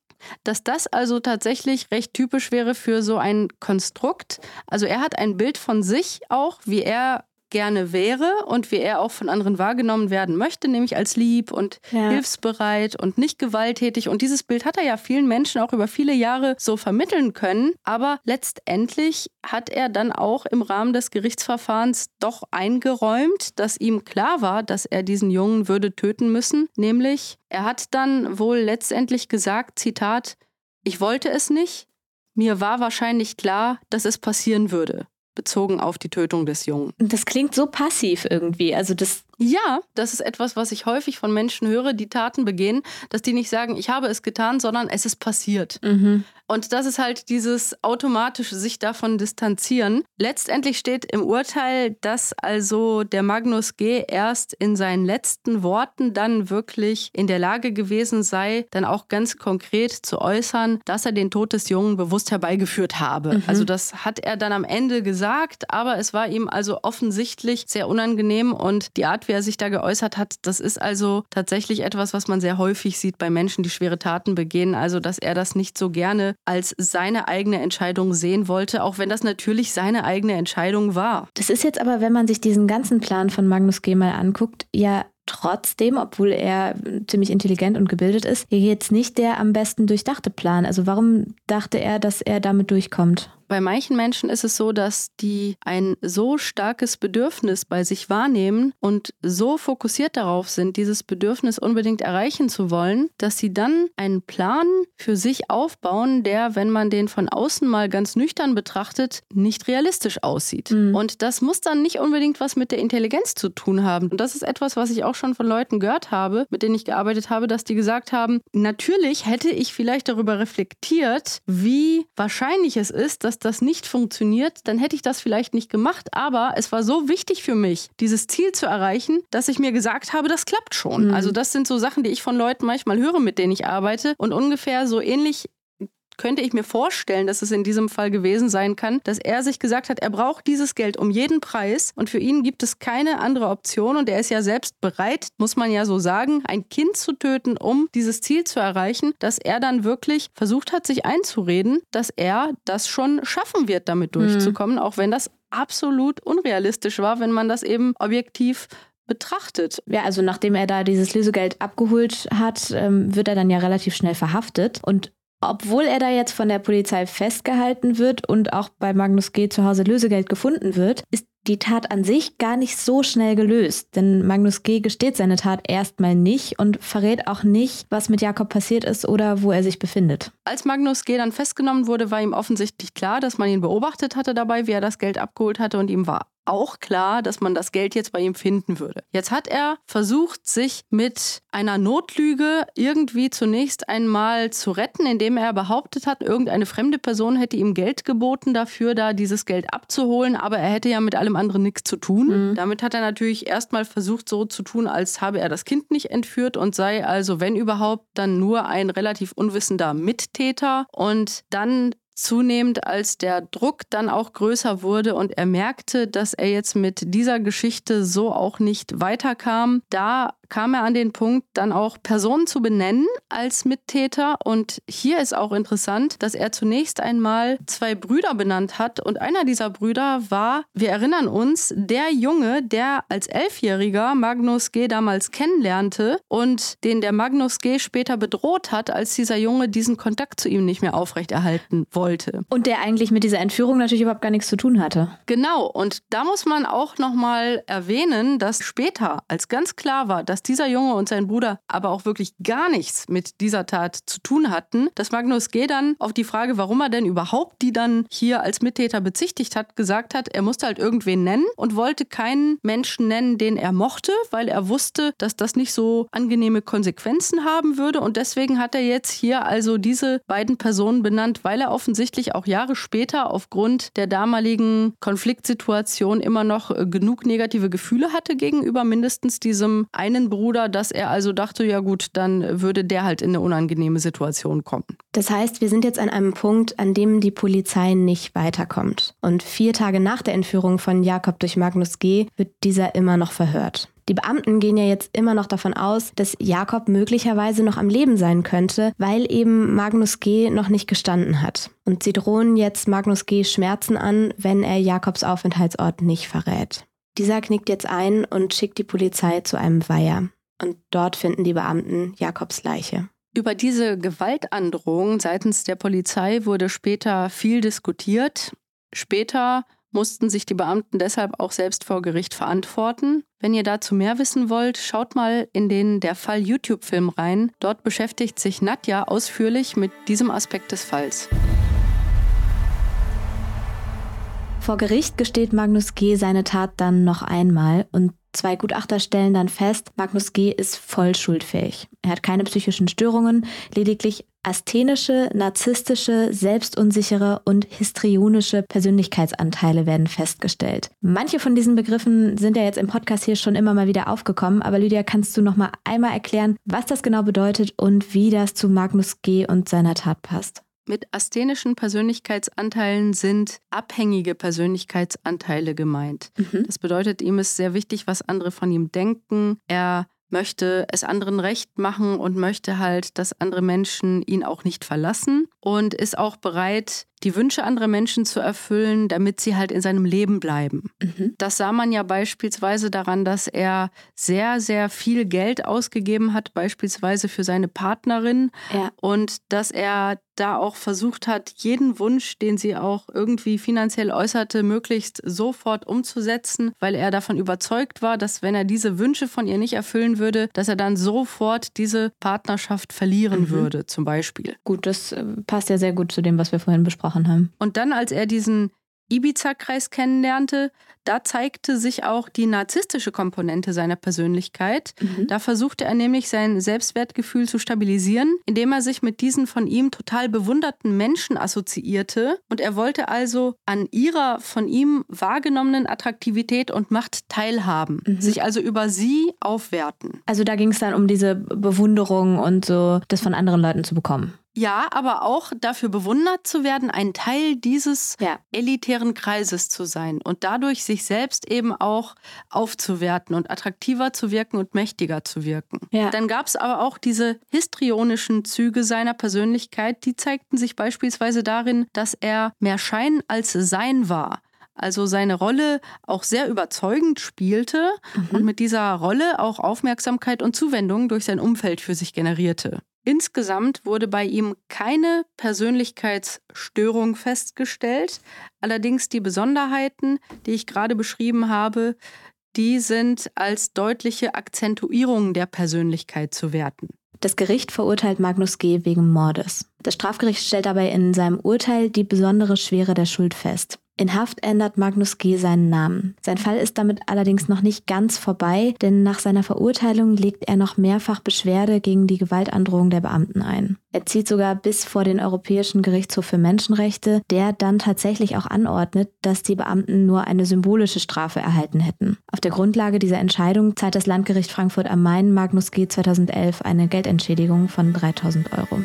dass das also tatsächlich recht typisch wäre für so ein Konstrukt. Also er hat ein Bild von sich auch, wie er gerne wäre und wie er auch von anderen wahrgenommen werden möchte, nämlich als lieb und ja. hilfsbereit und nicht gewalttätig. Und dieses Bild hat er ja vielen Menschen auch über viele Jahre so vermitteln können. Aber letztendlich hat er dann auch im Rahmen des Gerichtsverfahrens doch eingeräumt, dass ihm klar war, dass er diesen Jungen würde töten müssen. Nämlich, er hat dann wohl letztendlich gesagt, Zitat, ich wollte es nicht, mir war wahrscheinlich klar, dass es passieren würde bezogen auf die Tötung des Jungen. Das klingt so passiv irgendwie. Also das ja, das ist etwas, was ich häufig von Menschen höre, die Taten begehen, dass die nicht sagen, ich habe es getan, sondern es ist passiert. Mhm. Und das ist halt dieses automatische sich davon distanzieren. Letztendlich steht im Urteil, dass also der Magnus G. erst in seinen letzten Worten dann wirklich in der Lage gewesen sei, dann auch ganz konkret zu äußern, dass er den Tod des Jungen bewusst herbeigeführt habe. Mhm. Also das hat er dann am Ende gesagt, aber es war ihm also offensichtlich sehr unangenehm und die Art, wie er sich da geäußert hat, das ist also tatsächlich etwas, was man sehr häufig sieht bei Menschen, die schwere Taten begehen. Also, dass er das nicht so gerne als seine eigene Entscheidung sehen wollte, auch wenn das natürlich seine eigene Entscheidung war. Das ist jetzt aber, wenn man sich diesen ganzen Plan von Magnus G. mal anguckt, ja trotzdem, obwohl er ziemlich intelligent und gebildet ist, hier jetzt nicht der am besten durchdachte Plan. Also warum dachte er, dass er damit durchkommt? Bei manchen Menschen ist es so, dass die ein so starkes Bedürfnis bei sich wahrnehmen und so fokussiert darauf sind, dieses Bedürfnis unbedingt erreichen zu wollen, dass sie dann einen Plan für sich aufbauen, der, wenn man den von außen mal ganz nüchtern betrachtet, nicht realistisch aussieht. Mhm. Und das muss dann nicht unbedingt was mit der Intelligenz zu tun haben. Und das ist etwas, was ich auch schon von Leuten gehört habe, mit denen ich gearbeitet habe, dass die gesagt haben, natürlich hätte ich vielleicht darüber reflektiert, wie wahrscheinlich es ist, dass dass das nicht funktioniert, dann hätte ich das vielleicht nicht gemacht. Aber es war so wichtig für mich, dieses Ziel zu erreichen, dass ich mir gesagt habe, das klappt schon. Mhm. Also das sind so Sachen, die ich von Leuten manchmal höre, mit denen ich arbeite. Und ungefähr so ähnlich könnte ich mir vorstellen, dass es in diesem Fall gewesen sein kann, dass er sich gesagt hat, er braucht dieses Geld um jeden Preis und für ihn gibt es keine andere Option und er ist ja selbst bereit, muss man ja so sagen, ein Kind zu töten, um dieses Ziel zu erreichen, dass er dann wirklich versucht hat, sich einzureden, dass er das schon schaffen wird, damit mhm. durchzukommen, mhm. auch wenn das absolut unrealistisch war, wenn man das eben objektiv betrachtet. Ja, also nachdem er da dieses Lösegeld abgeholt hat, ähm, wird er dann ja relativ schnell verhaftet. Und obwohl er da jetzt von der Polizei festgehalten wird und auch bei Magnus G. zu Hause Lösegeld gefunden wird, ist die Tat an sich gar nicht so schnell gelöst. Denn Magnus G. gesteht seine Tat erstmal nicht und verrät auch nicht, was mit Jakob passiert ist oder wo er sich befindet. Als Magnus G. dann festgenommen wurde, war ihm offensichtlich klar, dass man ihn beobachtet hatte dabei, wie er das Geld abgeholt hatte und ihm war auch klar, dass man das Geld jetzt bei ihm finden würde. Jetzt hat er versucht, sich mit einer Notlüge irgendwie zunächst einmal zu retten, indem er behauptet hat, irgendeine fremde Person hätte ihm Geld geboten dafür, da dieses Geld abzuholen, aber er hätte ja mit allem anderen nichts zu tun. Mhm. Damit hat er natürlich erstmal versucht, so zu tun, als habe er das Kind nicht entführt und sei also, wenn überhaupt, dann nur ein relativ unwissender Mittäter. Und dann zunehmend, als der Druck dann auch größer wurde und er merkte, dass er jetzt mit dieser Geschichte so auch nicht weiterkam, da kam er an den Punkt, dann auch Personen zu benennen als Mittäter. Und hier ist auch interessant, dass er zunächst einmal zwei Brüder benannt hat. Und einer dieser Brüder war, wir erinnern uns, der Junge, der als Elfjähriger Magnus G. damals kennenlernte und den der Magnus G. später bedroht hat, als dieser Junge diesen Kontakt zu ihm nicht mehr aufrechterhalten wollte. Und der eigentlich mit dieser Entführung natürlich überhaupt gar nichts zu tun hatte. Genau. Und da muss man auch nochmal erwähnen, dass später, als ganz klar war, dass dass dieser Junge und sein Bruder aber auch wirklich gar nichts mit dieser Tat zu tun hatten, dass Magnus G. dann auf die Frage, warum er denn überhaupt die dann hier als Mittäter bezichtigt hat, gesagt hat, er musste halt irgendwen nennen und wollte keinen Menschen nennen, den er mochte, weil er wusste, dass das nicht so angenehme Konsequenzen haben würde. Und deswegen hat er jetzt hier also diese beiden Personen benannt, weil er offensichtlich auch Jahre später aufgrund der damaligen Konfliktsituation immer noch äh, genug negative Gefühle hatte gegenüber mindestens diesem einen kleinen Bruder, dass er also dachte, ja gut, dann würde der halt in eine unangenehme Situation kommen. Das heißt, wir sind jetzt an einem Punkt, an dem die Polizei nicht weiterkommt. Und vier Tage nach der Entführung von Jakob durch Magnus G. wird dieser immer noch verhört. Die Beamten gehen ja jetzt immer noch davon aus, dass Jakob möglicherweise noch am Leben sein könnte, weil eben Magnus G. noch nicht gestanden hat. Und sie drohen jetzt Magnus G. Schmerzen an, wenn er Jakobs Aufenthaltsort nicht verrät. Dieser knickt jetzt ein und schickt die Polizei zu einem Weiher. Und dort finden die Beamten Jakobs Leiche. Über diese Gewaltandrohung seitens der Polizei wurde später viel diskutiert. Später mussten sich die Beamten deshalb auch selbst vor Gericht verantworten. Wenn ihr dazu mehr wissen wollt, schaut mal in den Der Fall YouTube-Film rein. Dort beschäftigt sich Nadja ausführlich mit diesem Aspekt des Falls. Vor Gericht gesteht Magnus G. seine Tat dann noch einmal und zwei Gutachter stellen dann fest, Magnus G. ist voll schuldfähig. Er hat keine psychischen Störungen, lediglich asthenische, narzisstische, selbstunsichere und histrionische Persönlichkeitsanteile werden festgestellt. Manche von diesen Begriffen sind ja jetzt im Podcast hier schon immer mal wieder aufgekommen, aber Lydia, kannst du noch mal einmal erklären, was das genau bedeutet und wie das zu Magnus G. und seiner Tat passt? Mit asthenischen Persönlichkeitsanteilen sind abhängige Persönlichkeitsanteile gemeint. Mhm. Das bedeutet, ihm ist sehr wichtig, was andere von ihm denken. Er möchte es anderen recht machen und möchte halt, dass andere Menschen ihn auch nicht verlassen und ist auch bereit, die Wünsche anderer Menschen zu erfüllen, damit sie halt in seinem Leben bleiben. Mhm. Das sah man ja beispielsweise daran, dass er sehr, sehr viel Geld ausgegeben hat, beispielsweise für seine Partnerin ja. und dass er da auch versucht hat, jeden Wunsch, den sie auch irgendwie finanziell äußerte, möglichst sofort umzusetzen, weil er davon überzeugt war, dass wenn er diese Wünsche von ihr nicht erfüllen würde, dass er dann sofort diese Partnerschaft verlieren mhm. würde, zum Beispiel. Gut, das äh, passt ja sehr gut zu dem, was wir vorhin besprochen haben. Und dann, als er diesen Ibiza-Kreis kennenlernte, da zeigte sich auch die narzisstische Komponente seiner Persönlichkeit. Mhm. Da versuchte er nämlich sein Selbstwertgefühl zu stabilisieren, indem er sich mit diesen von ihm total bewunderten Menschen assoziierte. Und er wollte also an ihrer von ihm wahrgenommenen Attraktivität und Macht teilhaben, mhm. sich also über sie aufwerten. Also da ging es dann um diese Bewunderung und so, das von anderen Leuten zu bekommen. Ja, aber auch dafür bewundert zu werden, ein Teil dieses ja. elitären Kreises zu sein und dadurch sich selbst eben auch aufzuwerten und attraktiver zu wirken und mächtiger zu wirken. Ja. Dann gab es aber auch diese histrionischen Züge seiner Persönlichkeit, die zeigten sich beispielsweise darin, dass er mehr Schein als Sein war also seine Rolle auch sehr überzeugend spielte mhm. und mit dieser Rolle auch Aufmerksamkeit und Zuwendung durch sein Umfeld für sich generierte. Insgesamt wurde bei ihm keine Persönlichkeitsstörung festgestellt. Allerdings die Besonderheiten, die ich gerade beschrieben habe, die sind als deutliche Akzentuierung der Persönlichkeit zu werten. Das Gericht verurteilt Magnus G. wegen Mordes. Das Strafgericht stellt dabei in seinem Urteil die besondere Schwere der Schuld fest. In Haft ändert Magnus G. seinen Namen. Sein Fall ist damit allerdings noch nicht ganz vorbei, denn nach seiner Verurteilung legt er noch mehrfach Beschwerde gegen die Gewaltandrohung der Beamten ein. Er zieht sogar bis vor den Europäischen Gerichtshof für Menschenrechte, der dann tatsächlich auch anordnet, dass die Beamten nur eine symbolische Strafe erhalten hätten. Auf der Grundlage dieser Entscheidung zahlt das Landgericht Frankfurt am Main Magnus G. 2011 eine Geldentschädigung von 3000 Euro.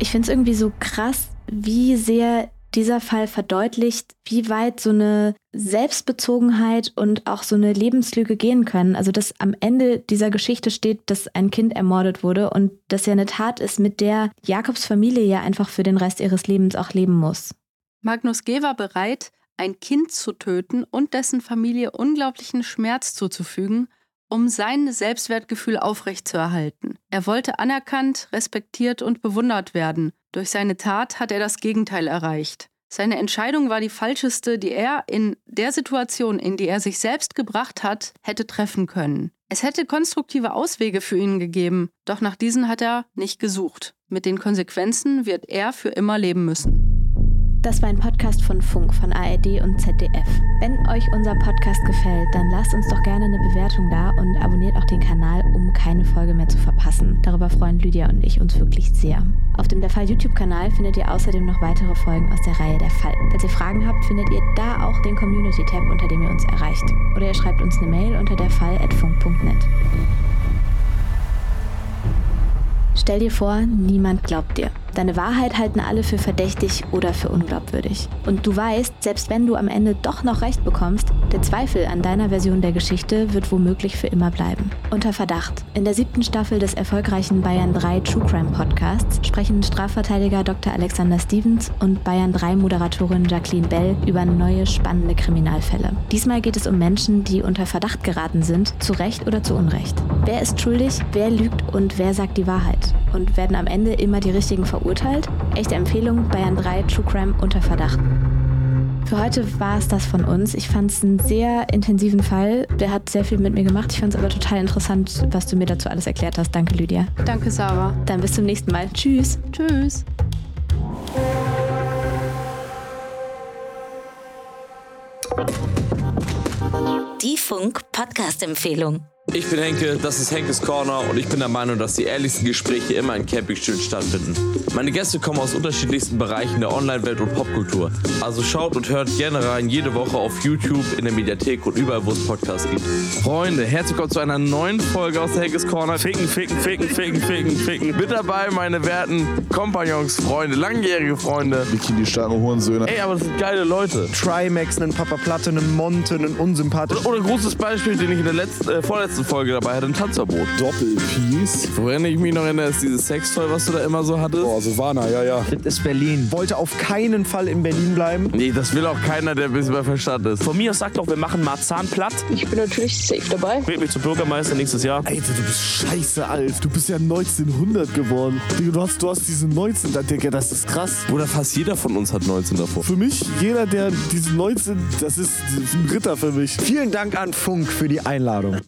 Ich finde es irgendwie so krass, wie sehr dieser Fall verdeutlicht, wie weit so eine Selbstbezogenheit und auch so eine Lebenslüge gehen können. Also dass am Ende dieser Geschichte steht, dass ein Kind ermordet wurde und das ja eine Tat ist, mit der Jakobs Familie ja einfach für den Rest ihres Lebens auch leben muss. Magnus G. war bereit, ein Kind zu töten und dessen Familie unglaublichen Schmerz zuzufügen, um sein Selbstwertgefühl aufrechtzuerhalten. Er wollte anerkannt, respektiert und bewundert werden. Durch seine Tat hat er das Gegenteil erreicht. Seine Entscheidung war die falscheste, die er in der Situation, in die er sich selbst gebracht hat, hätte treffen können. Es hätte konstruktive Auswege für ihn gegeben, doch nach diesen hat er nicht gesucht. Mit den Konsequenzen wird er für immer leben müssen. Das war ein Podcast von Funk, von ARD und ZDF. Wenn euch unser Podcast gefällt, dann lasst uns doch gerne eine Bewertung da und abonniert auch den Kanal, um keine Folge mehr zu verpassen. Darüber freuen Lydia und ich uns wirklich sehr. Auf dem Der Fall YouTube-Kanal findet ihr außerdem noch weitere Folgen aus der Reihe Der Fall. Falls ihr Fragen habt, findet ihr da auch den Community-Tab, unter dem ihr uns erreicht. Oder ihr schreibt uns eine Mail unter derfall.funk.net. Stell dir vor, niemand glaubt dir. Deine Wahrheit halten alle für verdächtig oder für unglaubwürdig. Und du weißt, selbst wenn du am Ende doch noch recht bekommst, der Zweifel an deiner Version der Geschichte wird womöglich für immer bleiben. Unter Verdacht. In der siebten Staffel des erfolgreichen Bayern 3 True Crime Podcasts sprechen Strafverteidiger Dr. Alexander Stevens und Bayern 3 Moderatorin Jacqueline Bell über neue spannende Kriminalfälle. Diesmal geht es um Menschen, die unter Verdacht geraten sind, zu Recht oder zu Unrecht. Wer ist schuldig, wer lügt und wer sagt die Wahrheit? Und werden am Ende immer die richtigen verurteilt? Verurteilt. Echte Empfehlung, Bayern 3 True Crime unter Verdacht. Für heute war es das von uns. Ich fand es einen sehr intensiven Fall. Der hat sehr viel mit mir gemacht. Ich fand es aber total interessant, was du mir dazu alles erklärt hast. Danke, Lydia. Danke, Sarah. Dann bis zum nächsten Mal. Tschüss. Tschüss. Die Funk-Podcast-Empfehlung. Ich bin Henke, das ist Henkes Corner und ich bin der Meinung, dass die ehrlichsten Gespräche immer in Campingstühlen stattfinden. Meine Gäste kommen aus unterschiedlichsten Bereichen der Online-Welt und Popkultur. Also schaut und hört gerne rein, jede Woche auf YouTube, in der Mediathek und überall, wo es Podcasts gibt. Freunde, herzlich willkommen zu einer neuen Folge aus der Henkes Corner. Ficken, ficken, ficken, ficken, ficken, ficken. Mit dabei meine werten Kompagnons, Freunde, langjährige Freunde. Bikini-starke Hurensöhne. Ey, aber das sind geile Leute. Trimax, einen Papa Platte, einen Monte, einen unsympathischen. Oder ein großes Beispiel, den ich in der letzten, äh, vorletzten letzten Folge dabei hatte, ein Tanzverbot. Doppelpiece. Woran ich mich noch erinnere, ist dieses Sextoy, was du da immer so hattest. Oh, Silvana, ja, ja. Das ist Berlin. Wollte auf keinen Fall in Berlin bleiben. Nee, das will auch keiner, der ein bisschen bei Verstand ist. Von mir aus sagt doch, wir machen Marzahn platt. Ich bin natürlich safe dabei. Wählt mich zum Bürgermeister nächstes Jahr. Alter, du bist scheiße alt. Du bist ja 1900 geworden. Digga, du hast, du hast diese 19, da, Digga, das ist krass. Oder fast jeder von uns hat 19 davor. Für mich, jeder, der diese 19, das ist ein Ritter für mich. Vielen Dank an Funk für die Einladung.